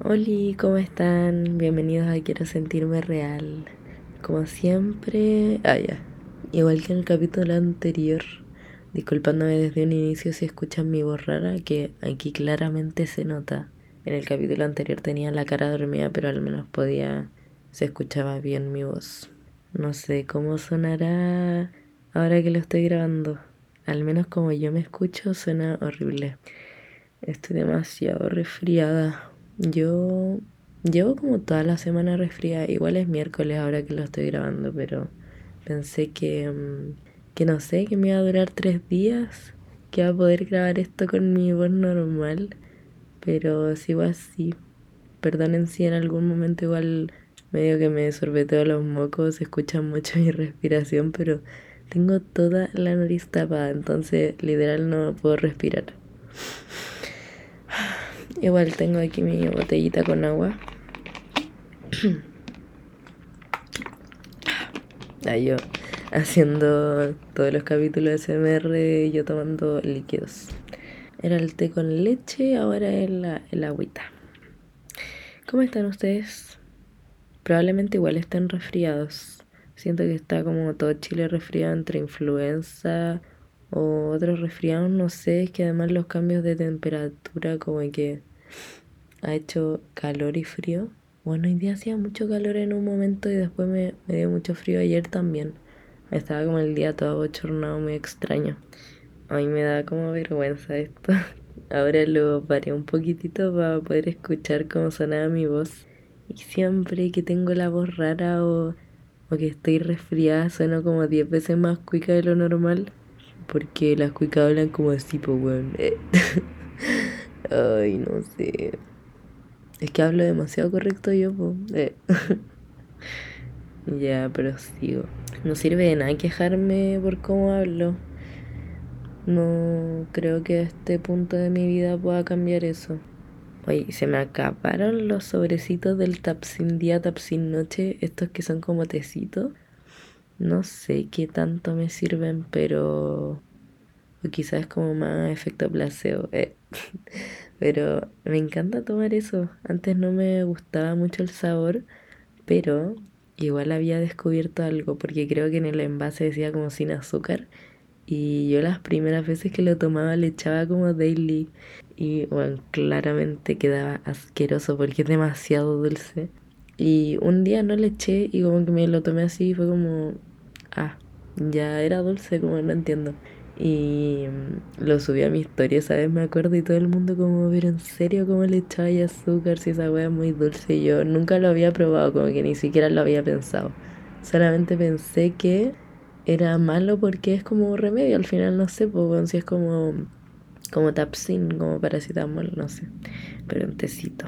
Hola, ¿cómo están? Bienvenidos a Quiero Sentirme Real. Como siempre, ah, ya. Igual que en el capítulo anterior, disculpándome desde un inicio si escuchan mi voz rara, que aquí claramente se nota. En el capítulo anterior tenía la cara dormida, pero al menos podía, se escuchaba bien mi voz. No sé cómo sonará ahora que lo estoy grabando. Al menos como yo me escucho, suena horrible. Estoy demasiado resfriada. Yo llevo como toda la semana resfriada. Igual es miércoles ahora que lo estoy grabando, pero pensé que, mm, que no sé, que me iba a durar tres días, que iba a poder grabar esto con mi voz normal, pero sigo así. Perdonen si en algún momento igual medio que me sorbeteo los mocos, se escucha mucho mi respiración, pero tengo toda la nariz tapada, entonces literal no puedo respirar. Igual tengo aquí mi botellita con agua. Ahí yo haciendo todos los capítulos de SMR, yo tomando líquidos. Era el té con leche, ahora es la, el agüita. ¿Cómo están ustedes? Probablemente igual estén resfriados. Siento que está como todo Chile resfriado entre influenza o otros resfriados, no sé, es que además los cambios de temperatura como que ha hecho calor y frío. Bueno, hoy día hacía mucho calor en un momento y después me, dio mucho frío ayer también. Estaba como el día todo bochornado, muy extraño. A mí me da como vergüenza esto. Ahora lo paré un poquitito para poder escuchar cómo sonaba mi voz. Y siempre que tengo la voz rara o, o que estoy resfriada, sueno como 10 veces más cuica de lo normal. Porque las cuicas hablan como así, pues, weón. Ay, no sé. Es que hablo demasiado correcto yo, pues. ya, pero sigo. No sirve de nada quejarme por cómo hablo. No creo que a este punto de mi vida pueda cambiar eso. Oye, se me acabaron los sobrecitos del Tapsin día, Tapsin noche, estos que son como tecitos. No sé qué tanto me sirven, pero... O quizás es como más efecto placebo. Eh. Pero me encanta tomar eso. Antes no me gustaba mucho el sabor, pero igual había descubierto algo, porque creo que en el envase decía como sin azúcar. Y yo las primeras veces que lo tomaba le echaba como daily. Y bueno, claramente quedaba asqueroso porque es demasiado dulce. Y un día no le eché y como que me lo tomé así y fue como, ah, ya era dulce, como no entiendo. Y mm, lo subí a mi historia, ¿sabes? Me acuerdo y todo el mundo como, pero en serio, ¿cómo le echaba azúcar si esa wea es muy dulce? Y yo nunca lo había probado, como que ni siquiera lo había pensado. Solamente pensé que era malo porque es como remedio, al final no sé, pues si es como, como tapsin, como paracetamol, no sé, pero un tecito.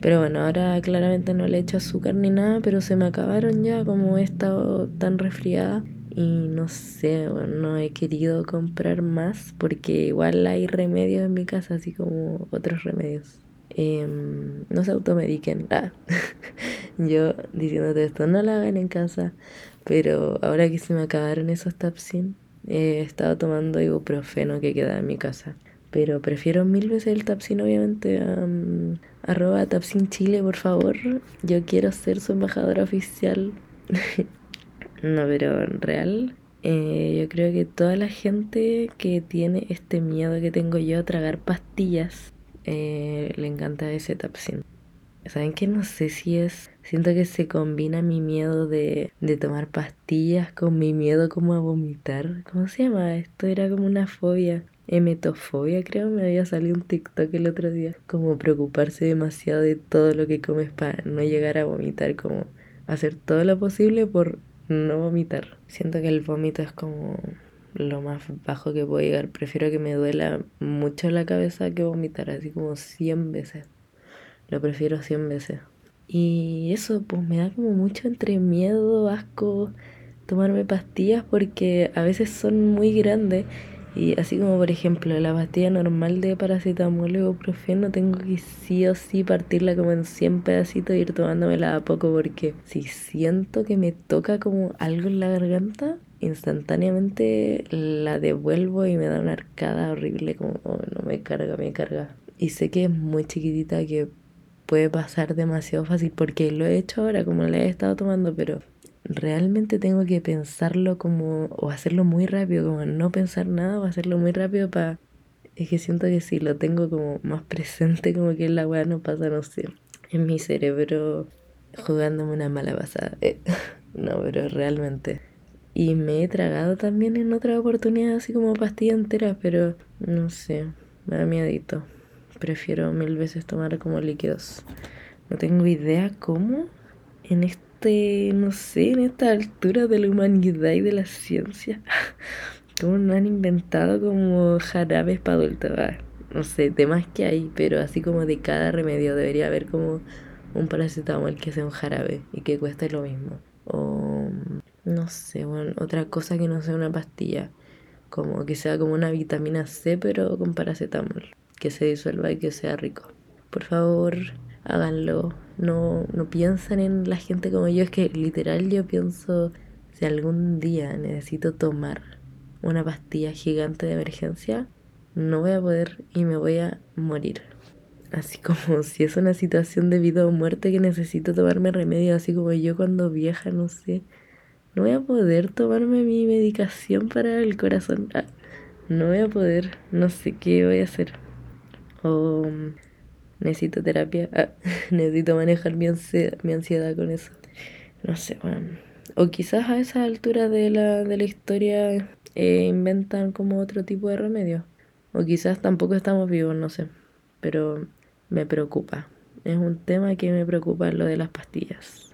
Pero bueno, ahora claramente no le echo azúcar ni nada, pero se me acabaron ya como he estado tan resfriada y no sé, no he querido comprar más porque igual hay remedios en mi casa, así como otros remedios. Em, no se automediquen. Ah. Yo diciéndote esto, no la hagan en casa. Pero ahora que se me acabaron esos Tapsin, he estado tomando ibuprofeno que queda en mi casa. Pero prefiero mil veces el Tapsin, obviamente. arroba Tapsin Chile, por favor. Yo quiero ser su embajadora oficial. No, pero en real, eh, yo creo que toda la gente que tiene este miedo que tengo yo a tragar pastillas, eh, le encanta ese tapsin. ¿Saben que No sé si es... Siento que se combina mi miedo de, de tomar pastillas con mi miedo como a vomitar. ¿Cómo se llama? Esto era como una fobia. Emetofobia, creo, me había salido un TikTok el otro día. Como preocuparse demasiado de todo lo que comes para no llegar a vomitar, como hacer todo lo posible por no vomitar. Siento que el vómito es como lo más bajo que puedo llegar. Prefiero que me duela mucho la cabeza que vomitar, así como 100 veces. Lo prefiero 100 veces. Y eso pues me da como mucho entre miedo, asco, tomarme pastillas porque a veces son muy grandes y así como por ejemplo la pastilla normal de paracetamol o ibuprofeno tengo que sí o sí partirla como en 100 pedacitos y ir tomándomela a poco porque si siento que me toca como algo en la garganta, instantáneamente la devuelvo y me da una arcada horrible como oh, no me carga, me carga. Y sé que es muy chiquitita que puede pasar demasiado fácil porque lo he hecho ahora como le he estado tomando, pero realmente tengo que pensarlo como o hacerlo muy rápido, como no pensar nada o hacerlo muy rápido para... Es que siento que si lo tengo como más presente, como que la weá no pasa, no sé, en mi cerebro jugándome una mala pasada. Eh, no, pero realmente. Y me he tragado también en otra oportunidad así como pastilla entera, pero no sé, me da miedito. Prefiero mil veces tomar como líquidos. No tengo idea cómo en este, no sé, en esta altura de la humanidad y de la ciencia, cómo no han inventado como jarabes para adultos. Ah, no sé, temas que hay, pero así como de cada remedio debería haber como un paracetamol que sea un jarabe y que cueste lo mismo. O no sé, bueno, otra cosa que no sea una pastilla. Como que sea como una vitamina C, pero con paracetamol. Que se disuelva y que sea rico. Por favor, háganlo. No, no piensen en la gente como yo. Es que literal yo pienso, si algún día necesito tomar una pastilla gigante de emergencia, no voy a poder y me voy a morir. Así como si es una situación de vida o muerte que necesito tomarme remedio, así como yo cuando vieja, no sé, no voy a poder tomarme mi medicación para el corazón. Ah, no voy a poder, no sé qué voy a hacer. O mm, necesito terapia, ah, necesito manejar mi ansiedad, mi ansiedad con eso. No sé, bueno. O quizás a esa altura de la, de la historia eh, inventan como otro tipo de remedio. O quizás tampoco estamos vivos, no sé. Pero me preocupa. Es un tema que me preocupa lo de las pastillas.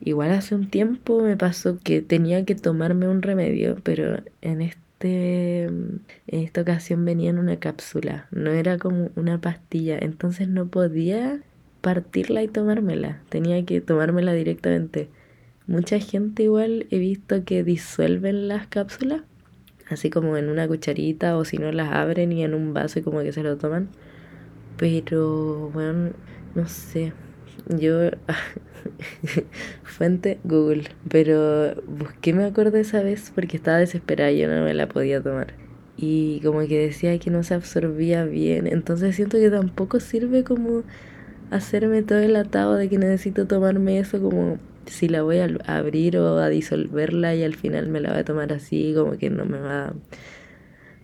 Igual hace un tiempo me pasó que tenía que tomarme un remedio, pero en este en esta ocasión venía en una cápsula, no era como una pastilla, entonces no podía partirla y tomármela, tenía que tomármela directamente. Mucha gente igual he visto que disuelven las cápsulas, así como en una cucharita o si no las abren y en un vaso y como que se lo toman. Pero bueno, no sé, yo Fuente Google. Pero busqué me acuerdo esa vez porque estaba desesperada y yo no me la podía tomar. Y como que decía que no se absorbía bien. Entonces siento que tampoco sirve como hacerme todo el atado de que necesito tomarme eso como si la voy a abrir o a disolverla y al final me la voy a tomar así, como que no me va,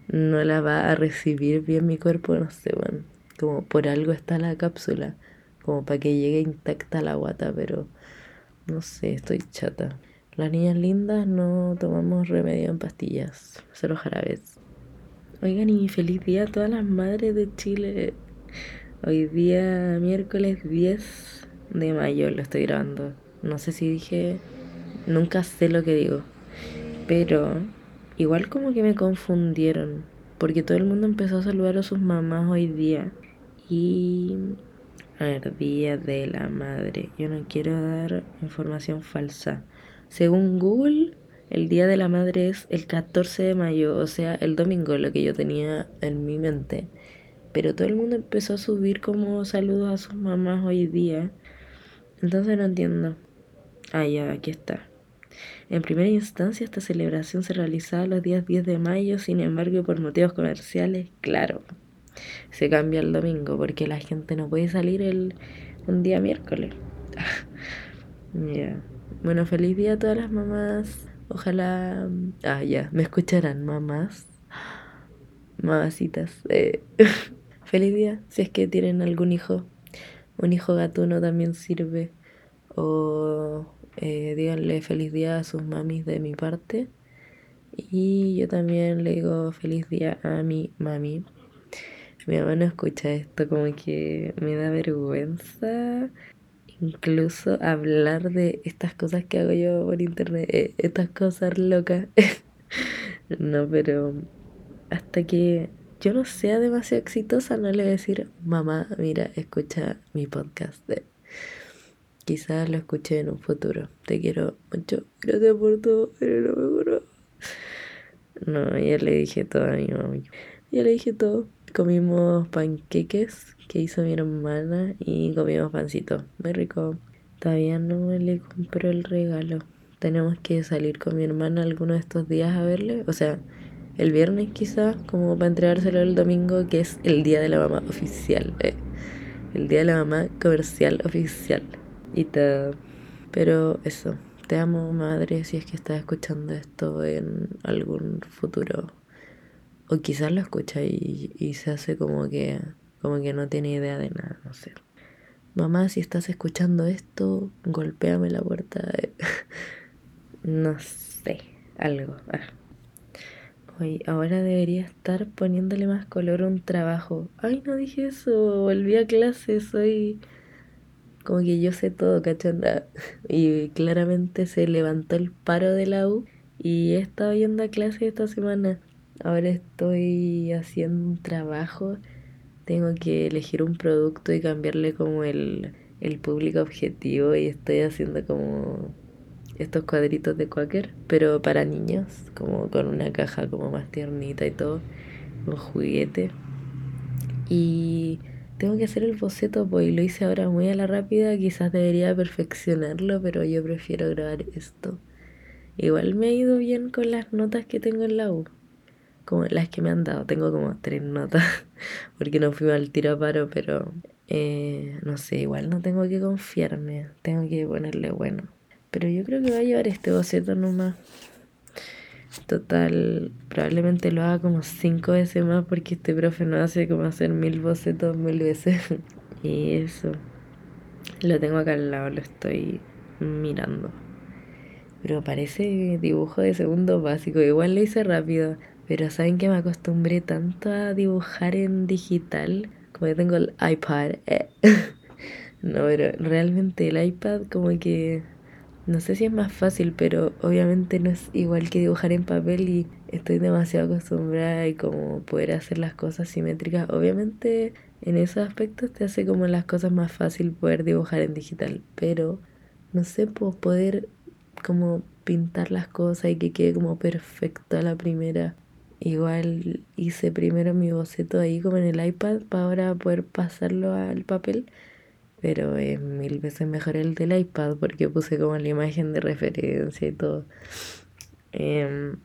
no la va a recibir bien mi cuerpo, no sé, bueno, como por algo está la cápsula como para que llegue intacta la guata, pero no sé, estoy chata. Las niñas lindas no tomamos remedio en pastillas, solo jarabes. Oigan, y feliz día a todas las madres de Chile. Hoy día, miércoles 10 de mayo, lo estoy grabando. No sé si dije, nunca sé lo que digo. Pero igual como que me confundieron, porque todo el mundo empezó a saludar a sus mamás hoy día. Y Día de la Madre. Yo no quiero dar información falsa. Según Google, el Día de la Madre es el 14 de mayo, o sea, el domingo, lo que yo tenía en mi mente. Pero todo el mundo empezó a subir como saludos a sus mamás hoy día. Entonces no entiendo. Ah, ya, aquí está. En primera instancia, esta celebración se realizaba los días 10 de mayo, sin embargo, por motivos comerciales, claro, se cambia el domingo porque la gente no puede salir el, un día miércoles. Bueno, feliz día a todas las mamás. Ojalá. Ah, ya, me escucharán mamás. Mamacitas. Eh. feliz día si es que tienen algún hijo. Un hijo gatuno también sirve. O eh, díganle feliz día a sus mamis de mi parte. Y yo también le digo feliz día a mi mami. Mi mamá no escucha esto, como que me da vergüenza incluso hablar de estas cosas que hago yo por internet, eh, estas cosas locas. no, pero hasta que yo no sea demasiado exitosa, no le voy a decir, mamá, mira, escucha mi podcast. Quizás lo escuche en un futuro. Te quiero mucho. Gracias por todo, pero no me acuerdo. No, ya le dije todo a mi mamá. Ya le dije todo. Comimos panqueques que hizo mi hermana y comimos pancito. Muy rico. Todavía no le compró el regalo. Tenemos que salir con mi hermana alguno de estos días a verle. O sea, el viernes quizás, como para entregárselo el domingo, que es el día de la mamá oficial. Eh. El día de la mamá comercial oficial. Y todo. Pero eso. Te amo, madre, si es que estás escuchando esto en algún futuro. O quizás lo escucha y, y se hace como que, como que no tiene idea de nada, no sé. Mamá, si estás escuchando esto, golpéame la puerta. no sé, algo. Ah. Hoy, ahora debería estar poniéndole más color a un trabajo. Ay, no dije eso, volví a clase, soy como que yo sé todo, cachanda. Y claramente se levantó el paro de la U y he estado yendo a clase esta semana. Ahora estoy haciendo un trabajo. Tengo que elegir un producto y cambiarle como el, el público objetivo y estoy haciendo como estos cuadritos de Quaker, pero para niños, como con una caja como más tiernita y todo, un juguete. Y tengo que hacer el boceto, pues lo hice ahora muy a la rápida, quizás debería perfeccionarlo, pero yo prefiero grabar esto. Igual me ha ido bien con las notas que tengo en la U, como las que me han dado, tengo como tres notas, porque no fui al tiro a paro, pero eh, no sé, igual no tengo que confiarme, tengo que ponerle bueno. Pero yo creo que va a llevar este boceto nomás. Total, probablemente lo haga como cinco veces más porque este profe no hace como hacer mil bocetos mil veces. y eso. Lo tengo acá al lado, lo estoy mirando. Pero parece dibujo de segundo básico. Igual lo hice rápido. Pero saben que me acostumbré tanto a dibujar en digital. Como yo tengo el iPad. Eh. no, pero realmente el iPad como que no sé si es más fácil, pero obviamente no es igual que dibujar en papel y estoy demasiado acostumbrada y como poder hacer las cosas simétricas. Obviamente en esos aspectos te hace como las cosas más fácil poder dibujar en digital, pero no sé, pues poder como pintar las cosas y que quede como perfecto a la primera. Igual hice primero mi boceto ahí como en el iPad para ahora poder pasarlo al papel pero es mil veces mejor el del iPad porque puse como la imagen de referencia y todo. Em,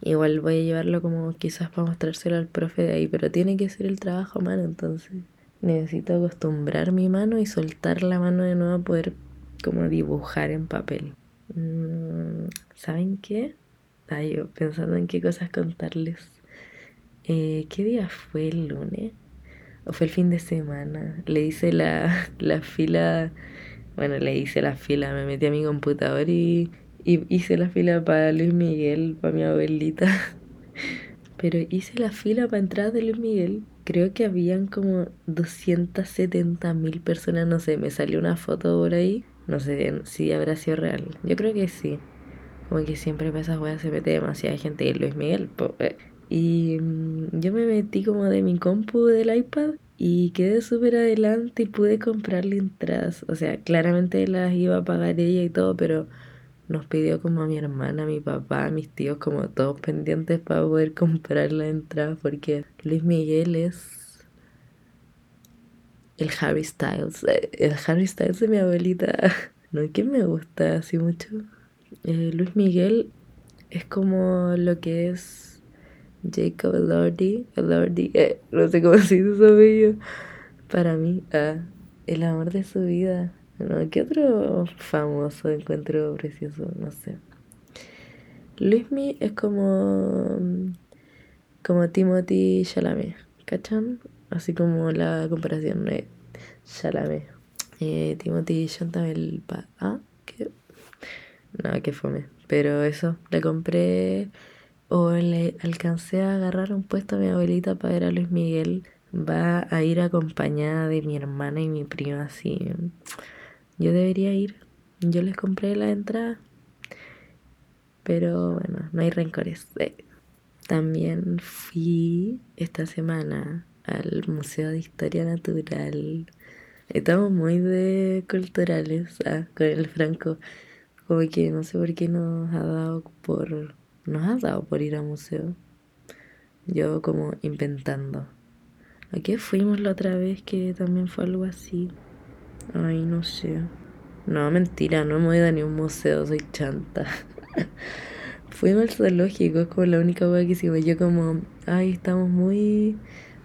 igual voy a llevarlo como quizás para mostrárselo al profe de ahí, pero tiene que ser el trabajo a mano, entonces necesito acostumbrar mi mano y soltar la mano de nuevo a poder como dibujar en papel. Mm, ¿Saben qué? Ay, yo pensando en qué cosas contarles. Eh, ¿Qué día fue el lunes? o fue el fin de semana. Le hice la, la fila, bueno, le hice la fila, me metí a mi computador y, y hice la fila para Luis Miguel, para mi abuelita. Pero hice la fila para entrar de Luis Miguel. Creo que habían como 270 mil personas, no sé, me salió una foto por ahí. No sé si habrá sido real. Yo creo que sí. Como que siempre para esas weas se mete demasiada gente. Y Luis Miguel, eh, y mm, yo me metí como de mi compu del iPad y quedé súper adelante y pude comprarle entradas. O sea, claramente las iba a pagar ella y todo, pero nos pidió como a mi hermana, a mi papá, a mis tíos, como todos pendientes para poder comprar la entrada, porque Luis Miguel es el Harry Styles, eh, el Harry Styles de mi abuelita. No, que me gusta así mucho? Eh, Luis Miguel es como lo que es Jacob Elordi, Elordi, eh, no sé cómo se dice su. Para mí, ah, el amor de su vida. No, ¿Qué otro famoso encuentro precioso? No sé. Luismi es como. como Timothy Chalamet, ¿cachan? Así como la comparación de Chalamet. Eh, Timothy Chantal. ¿Ah? No, que fome. Pero eso, le compré o le alcancé a agarrar un puesto a mi abuelita para ver a Luis Miguel. Va a ir acompañada de mi hermana y mi prima, así. Yo debería ir. Yo les compré la entrada. Pero bueno, no hay rencores. Eh, también fui esta semana al Museo de Historia Natural. Estamos muy de culturales ah, con el Franco. Como que no sé por qué nos ha dado por nos ha dado por ir a museo. Yo como inventando. ¿A qué fuimos la otra vez que también fue algo así? Ay, no sé. No, mentira, no hemos ido a ni un museo, soy chanta. fuimos al zoológico, es como la única cosa que hicimos. Yo como, ay, estamos muy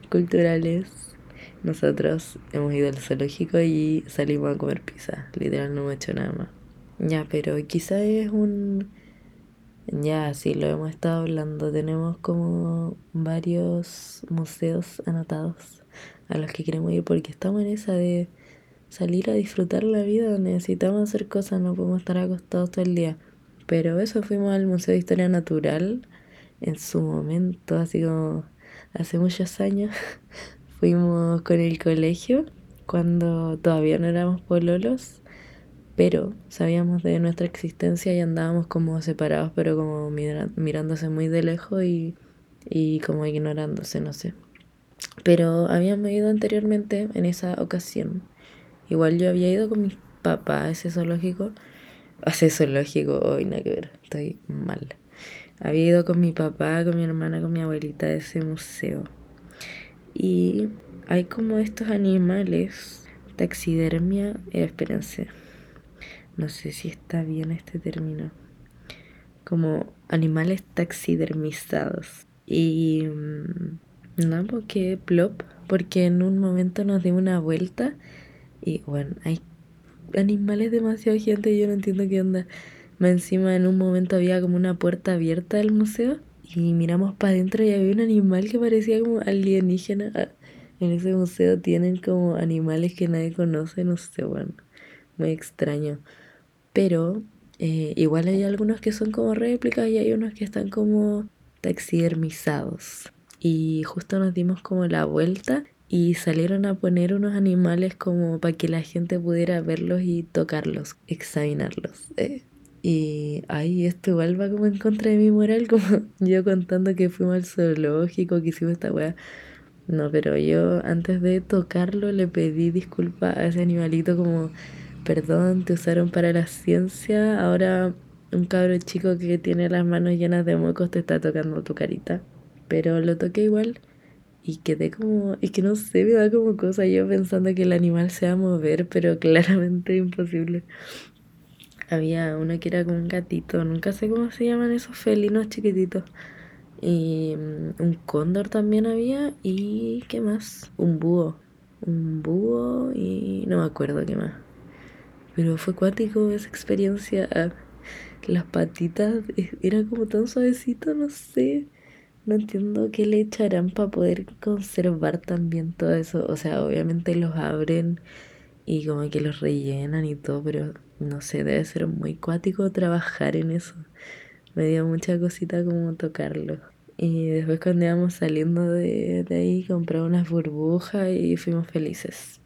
culturales. nosotros hemos ido al zoológico y salimos a comer pizza. Literal no hemos hecho nada más. Ya, pero quizá es un... Ya, sí, lo hemos estado hablando. Tenemos como varios museos anotados a los que queremos ir porque estamos en esa de salir a disfrutar la vida. Necesitamos hacer cosas, no podemos estar acostados todo el día. Pero eso fuimos al Museo de Historia Natural en su momento, así como hace muchos años. Fuimos con el colegio cuando todavía no éramos pololos, pero sabíamos de nuestra existencia y andábamos como separados, pero como mirándose muy de lejos y, y como ignorándose, no sé. Pero habíamos ido anteriormente en esa ocasión. Igual yo había ido con mi papá a ese zoológico. Ese zoológico, hoy nada que ver, estoy mal. Había ido con mi papá, con mi hermana, con mi abuelita a ese museo. Y hay como estos animales, taxidermia, eh, espérense, no sé si está bien este término, como animales taxidermizados. Y mm, no, porque plop, porque en un momento nos dio una vuelta y bueno, hay animales demasiado gente yo no entiendo qué onda. Más encima en un momento había como una puerta abierta del museo y miramos para adentro y había un animal que parecía como alienígena. Ah, en ese museo tienen como animales que nadie conoce, no sé, bueno, muy extraño. Pero eh, igual hay algunos que son como réplicas y hay unos que están como taxidermizados. Y justo nos dimos como la vuelta y salieron a poner unos animales como para que la gente pudiera verlos y tocarlos, examinarlos. Eh. Y ahí esto igual va como en contra de mi moral, como yo contando que fuimos al zoológico, que hicimos esta weá. No, pero yo antes de tocarlo le pedí disculpas a ese animalito como, perdón, te usaron para la ciencia, ahora un cabro chico que tiene las manos llenas de mocos te está tocando tu carita. Pero lo toqué igual y quedé como, y que no sé, me da como cosa yo pensando que el animal se va a mover, pero claramente imposible. Había uno que era como un gatito, nunca sé cómo se llaman esos felinos chiquititos. Y mm, un cóndor también había. ¿Y qué más? Un búho. Un búho y no me acuerdo qué más. Pero fue cuático esa experiencia. Las patitas e, era como tan suavecito, no sé. No entiendo qué le echarán para poder conservar también todo eso. O sea, obviamente los abren y como que los rellenan y todo, pero no sé, debe ser muy cuático trabajar en eso. Me dio mucha cosita como tocarlo. Y después cuando íbamos saliendo de, de ahí compré unas burbujas y fuimos felices.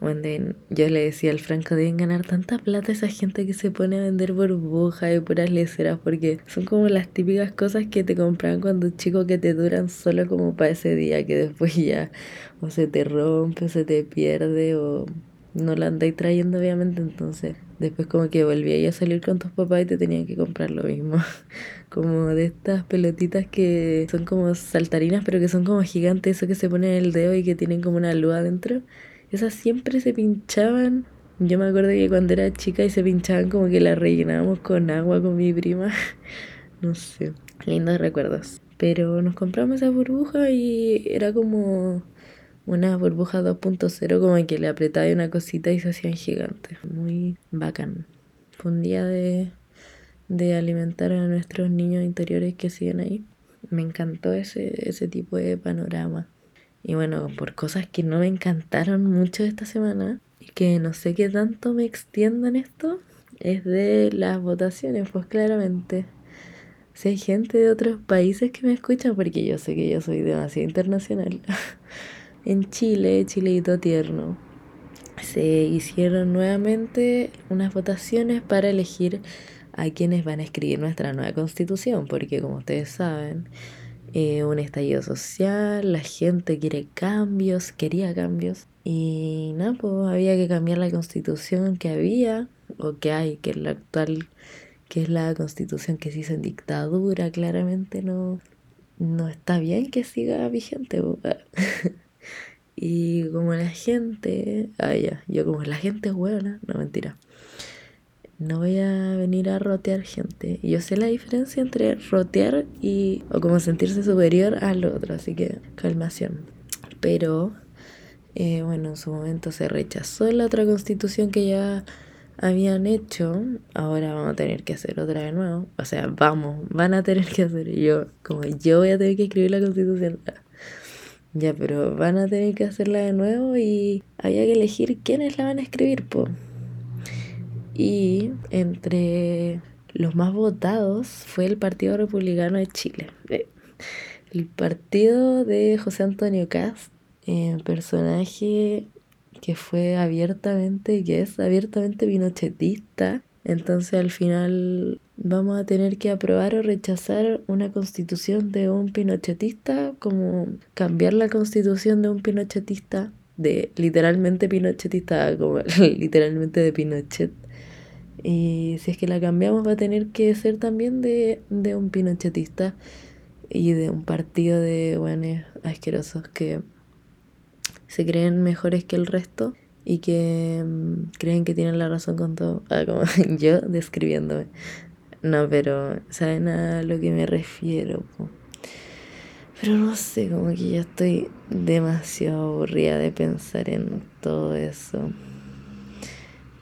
Bueno, yo le decía al Franco, deben ganar tanta plata esa gente que se pone a vender burbujas y puras leceras, porque son como las típicas cosas que te compran cuando chico que te duran solo como para ese día, que después ya o se te rompe, o se te pierde, o no la andáis trayendo obviamente, entonces después como que volví a salir con tus papás y te tenían que comprar lo mismo. como de estas pelotitas que son como saltarinas, pero que son como gigantes, eso que se ponen en el dedo y que tienen como una luz adentro. Esas siempre se pinchaban. Yo me acuerdo que cuando era chica y se pinchaban como que las rellenábamos con agua con mi prima. no sé, lindos recuerdos. Pero nos compramos esa burbuja y era como una burbuja 2.0 como que le apretaba una cosita y se hacían gigantes. Muy bacán. Fue un día de, de alimentar a nuestros niños interiores que siguen ahí. Me encantó ese, ese tipo de panorama. Y bueno, por cosas que no me encantaron mucho esta semana y que no sé qué tanto me extiendo en esto, es de las votaciones, pues claramente. Si hay gente de otros países que me escuchan, porque yo sé que yo soy demasiado internacional. en Chile, Chileito tierno, se hicieron nuevamente unas votaciones para elegir a quienes van a escribir nuestra nueva constitución, porque como ustedes saben, eh, un estallido social, la gente quiere cambios, quería cambios. Y nada, pues había que cambiar la constitución que había, o que hay, que es la actual, que es la constitución que se hizo en dictadura, claramente no, no está bien que siga vigente. y como la gente, ah, ya, yo como la gente es buena, no mentira no voy a venir a rotear gente. Yo sé la diferencia entre rotear y o como sentirse superior al otro, así que calmación. pero eh, bueno, en su momento se rechazó la otra constitución que ya habían hecho, ahora vamos a tener que hacer otra de nuevo. O sea, vamos, van a tener que hacer. yo, como yo voy a tener que escribir la constitución. Ya, pero van a tener que hacerla de nuevo y había que elegir quiénes la van a escribir, po. Y entre los más votados fue el Partido Republicano de Chile. Eh, el partido de José Antonio Cast, eh, personaje que fue abiertamente, que es abiertamente pinochetista. Entonces al final vamos a tener que aprobar o rechazar una constitución de un pinochetista, como cambiar la constitución de un pinochetista, de literalmente pinochetista, como literalmente de Pinochet. Y si es que la cambiamos va a tener que ser también de, de un pinochetista y de un partido de buenos asquerosos que se creen mejores que el resto y que mm, creen que tienen la razón con todo. Ah, como yo describiéndome. No, pero ¿saben a lo que me refiero? Pero no sé, como que ya estoy demasiado aburrida de pensar en todo eso.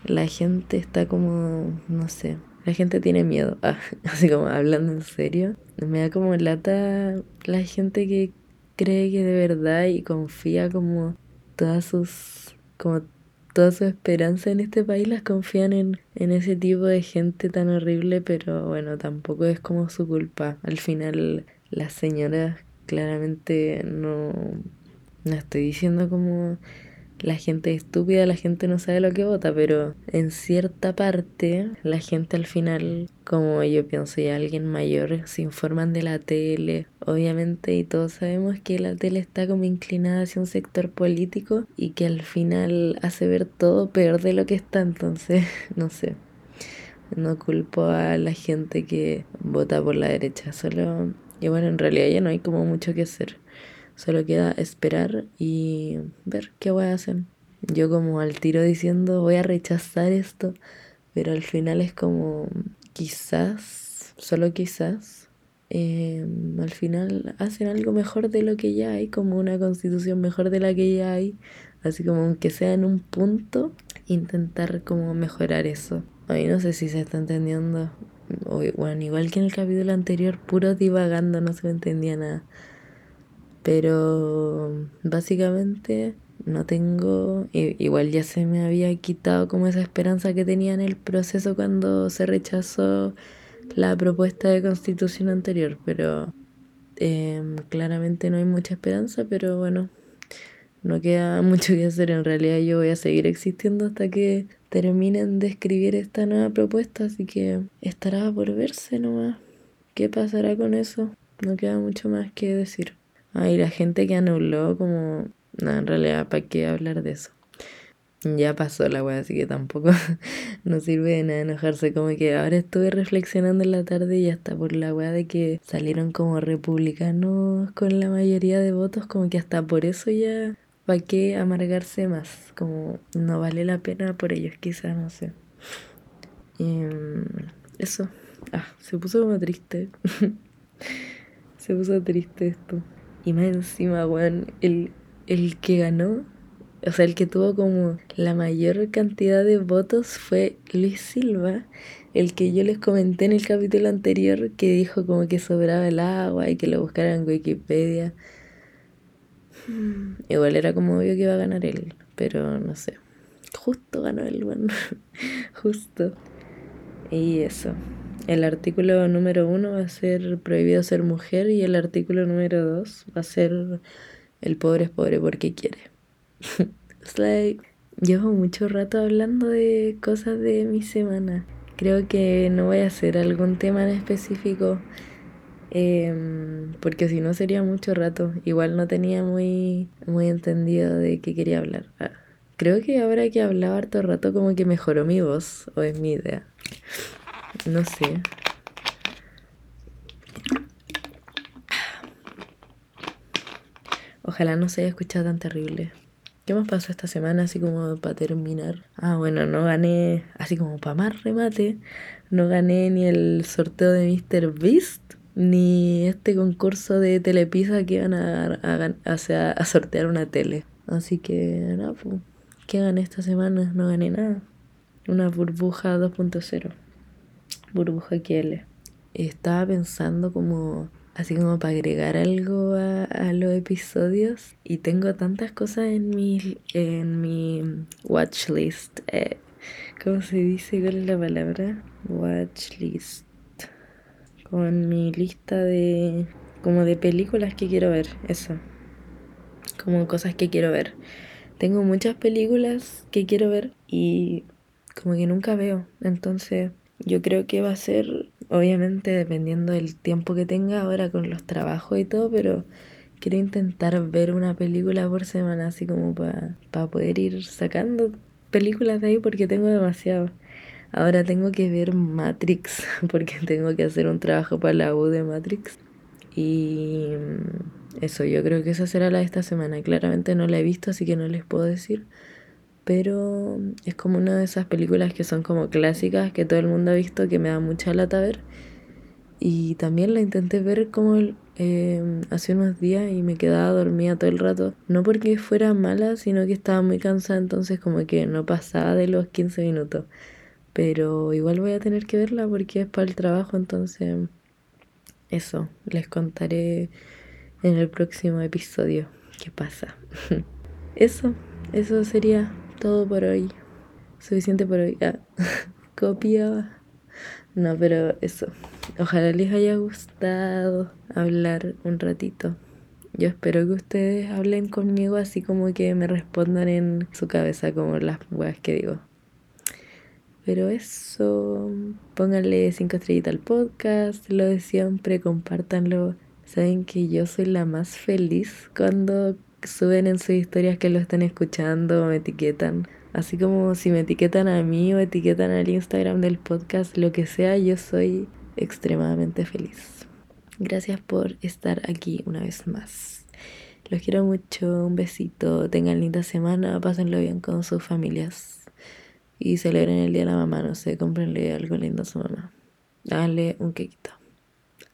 La gente está como, no sé, la gente tiene miedo. Ah, así como hablando en serio. Me da como lata la gente que cree que de verdad y confía como todas sus, como toda su esperanza en este país las confían en, en ese tipo de gente tan horrible, pero bueno, tampoco es como su culpa. Al final las señoras claramente no, no estoy diciendo como la gente es estúpida, la gente no sabe lo que vota, pero en cierta parte la gente al final, como yo pienso, ya alguien mayor, se informan de la tele, obviamente, y todos sabemos que la tele está como inclinada hacia un sector político y que al final hace ver todo peor de lo que está, entonces, no sé. No culpo a la gente que vota por la derecha, solo... Y bueno, en realidad ya no hay como mucho que hacer. Solo queda esperar y ver qué voy a hacer. Yo como al tiro diciendo voy a rechazar esto, pero al final es como quizás, solo quizás, em, al final hacen algo mejor de lo que ya hay, como una constitución mejor de la que ya hay, así como aunque sea en un punto, intentar como mejorar eso. Ay, no sé si se está entendiendo. bueno, igual que en el capítulo anterior, puro divagando, no se entendía nada. Pero básicamente no tengo, igual ya se me había quitado como esa esperanza que tenía en el proceso cuando se rechazó la propuesta de constitución anterior, pero em, claramente no hay mucha esperanza, pero bueno, no queda mucho que hacer. En realidad yo voy a seguir existiendo hasta que terminen de escribir esta nueva propuesta, así que estará por verse nomás. ¿Qué pasará con eso? No queda mucho más que decir. Ay, la gente que anuló como... No, en realidad, ¿para qué hablar de eso? Ya pasó la weá, así que tampoco no sirve de nada enojarse. Como que ahora estuve reflexionando en la tarde y hasta por la weá de que salieron como republicanos con la mayoría de votos, como que hasta por eso ya, ¿para qué amargarse más? Como no vale la pena por ellos, quizás, no sé. Em, eso. Ah, se puso como triste. se puso triste esto. Y más encima, weón, el, el que ganó, o sea, el que tuvo como la mayor cantidad de votos fue Luis Silva, el que yo les comenté en el capítulo anterior que dijo como que sobraba el agua y que lo buscaran en Wikipedia. Igual era como obvio que iba a ganar él, pero no sé. Justo ganó él, bueno, justo. Y eso. El artículo número uno va a ser prohibido ser mujer y el artículo número dos va a ser el pobre es pobre porque quiere. es like, llevo mucho rato hablando de cosas de mi semana. Creo que no voy a hacer algún tema en específico em, porque si no sería mucho rato. Igual no tenía muy, muy entendido de qué quería hablar. Ah, creo que ahora que hablaba harto rato como que mejoró mi voz o es mi idea. No sé. Ojalá no se haya escuchado tan terrible. ¿Qué más pasó esta semana así como para terminar? Ah, bueno, no gané, así como para más remate, no gané ni el sorteo de Mr. Beast, ni este concurso de telepizza que iban a, a, a, sortear una tele. Así que, no, pues, ¿qué gané esta semana? No gané nada. Una burbuja 2.0. Burbuja QL. Estaba pensando como así como para agregar algo a, los episodios y tengo tantas cosas en mi en mi watch list eh, ¿cómo se dice? ¿cuál es la palabra? watch list con mi lista de como de películas que quiero ver eso como cosas que quiero ver tengo muchas películas que quiero ver y como que nunca veo entonces yo creo que va a ser obviamente dependiendo del tiempo que tenga ahora con los trabajos y todo, pero quiero intentar ver una película por semana, así como para poder ir sacando películas de ahí porque tengo demasiado. Ahora tengo que ver Matrix porque tengo que hacer un trabajo para la U de Matrix. Y eso, yo creo que esa será la de esta semana. Claramente no la he visto, así que no les puedo decir pero es como una de esas películas que son como clásicas que todo el mundo ha visto que me da mucha lata ver. Y también la intenté ver como eh, hace unos días y me quedaba dormida todo el rato. No porque fuera mala, sino que estaba muy cansada, entonces como que no pasaba de los 15 minutos. Pero igual voy a tener que verla porque es para el trabajo, entonces eso, les contaré en el próximo episodio qué pasa. eso, eso sería todo por hoy. Suficiente por hoy. Ah, copiaba. No, pero eso. Ojalá les haya gustado hablar un ratito. Yo espero que ustedes hablen conmigo así como que me respondan en su cabeza como las weas que digo. Pero eso, pónganle cinco estrellitas al podcast, lo de siempre, compártanlo. Saben que yo soy la más feliz cuando suben en sus historias que lo están escuchando o me etiquetan. Así como si me etiquetan a mí o etiquetan al Instagram del podcast, lo que sea, yo soy extremadamente feliz. Gracias por estar aquí una vez más. Los quiero mucho, un besito, tengan linda semana, pásenlo bien con sus familias y celebren el día de la mamá, no sé, cómprenle algo lindo a su mamá. Háganle un quequito.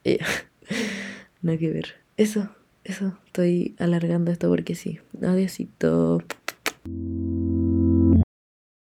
no hay que ver. Eso. Eso, estoy alargando esto porque sí. Adiósito.